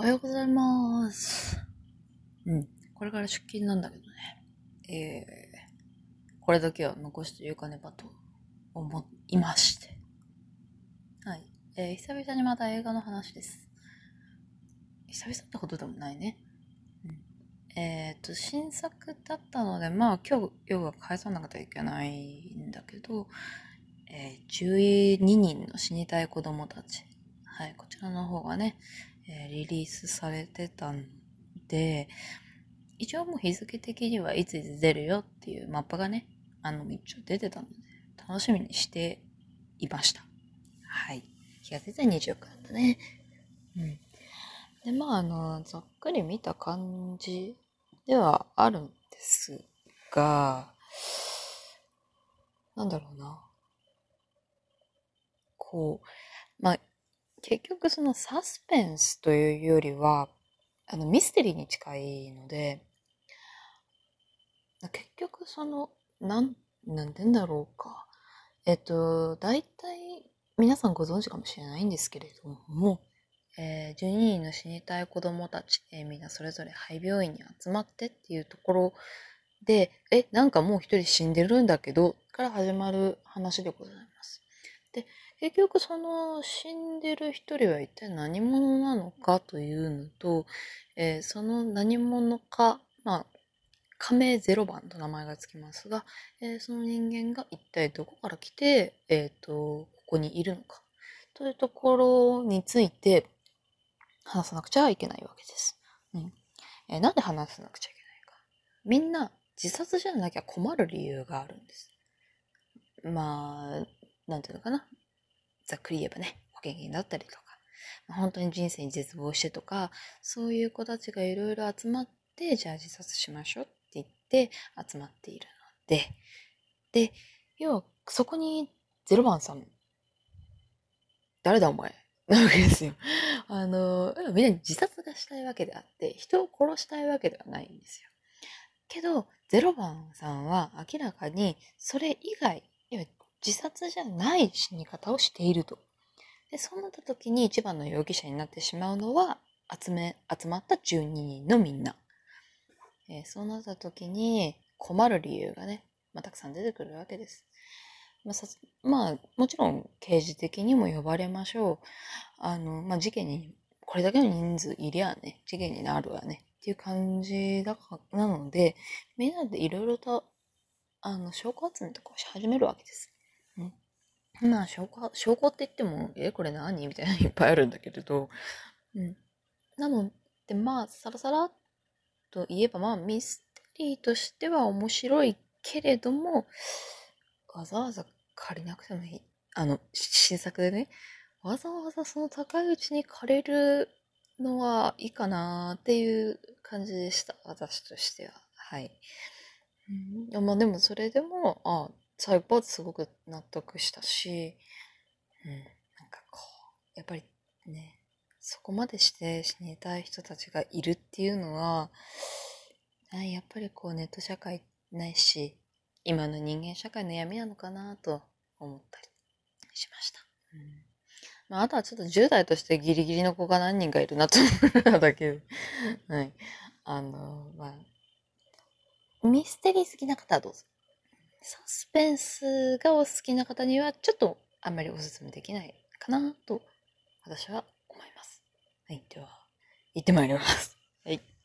おはようございます。うん。これから出勤なんだけどね。えー、これだけは残してゆかねばと思いまして。はい。えー、久々にまた映画の話です。久々ってことでもないね。うん。えっ、と、新作だったので、まあ今日、夜は返さなきゃいけないんだけど、えー、12人の死にたい子供たち。はい、こちらの方がね、えーリリースされてたんで、一応もう日付的にはいついつ出るよっていうマップがね、あの、一応出てたので、楽しみにしていました。はい。気がついたら24日だったね。うん。で、まあ、あの、ざっくり見た感じではあるんですが、なんだろうな。こう、まあ、結局そのサスペンスというよりは、あのミステリーに近いので、結局その、なん、なんて言うんだろうか。えっと、大体皆さんご存知かもしれないんですけれども、えー、12人の死にたい子供たち、えーみんなそれぞれ肺病院に集まってっていうところで、え、なんかもう一人死んでるんだけど、から始まる話でございます。で、結局その死んでる一人は一体何者なのかというのと、えーその何者か、まあ、仮名ゼロ番と名前がつきますが、えーその人間が一体どこから来て、えっ、と、ここにいるのか、というところについて話さなくちゃいけないわけです。うんえーなんで話さなくちゃいけないか。みんな自殺じゃなきゃ困る理由があるんです。まあ、なんていうのかな。ざっくり言えばね、保険金だったりとか、本当に人生に絶望してとか、そういう子たちがいろいろ集まって、じゃあ自殺しましょうって言って集まっているので、で、要はそこにゼロ番さん、誰だお前？なわけですよ。あの、みんな自殺がしたいわけであって、人を殺したいわけではないんですよ。けど、ゼロ番さんは明らかにそれ以外、いわゆる自殺じゃない死に方をしていると。で、そうなった時に一番の容疑者になってしまうのは、集め、集まった12人のみんな。えーそうなった時に困る理由がね、まあ、たくさん出てくるわけです。まあ、さまあ、もちろん刑事的にも呼ばれましょう。あの、まあ、事件に、これだけの人数いりゃね、事件になるわね、っていう感じだか、なので、みんなでいろいろと、あの、証拠集めとかをし始めるわけです。うん。まあ、証拠、証拠って言っても、え、これ何？みたいなの いっぱいあるんだけれど、うん。なので、まあ、さらさらっと言えば、まあ、ミステリーとしては面白いけれども、わざわざ借りなくてもいい。あの、し新作でね、わざわざその高いうちに借りるのはいいかなっていう感じでした。私としては。はい。うん、まあでもそれでも、あ最後はすごく納得したし、うん、なんかこう、やっぱりね、そこまでして死にたい人たちがいるっていうのは、やっぱりこうネット社会ないし、今の人間社会の闇なのかなと思ったりしました。うんまあ、あとはちょっと10代としてギリギリの子が何人かいるなと思うだけで。はい。あの、まあ、ミステリー好きな方はどうぞ。サスペンスがお好きな方にはちょっとあんまりおすすめできないかなと私は思います。はい。では、行ってまいります。はい。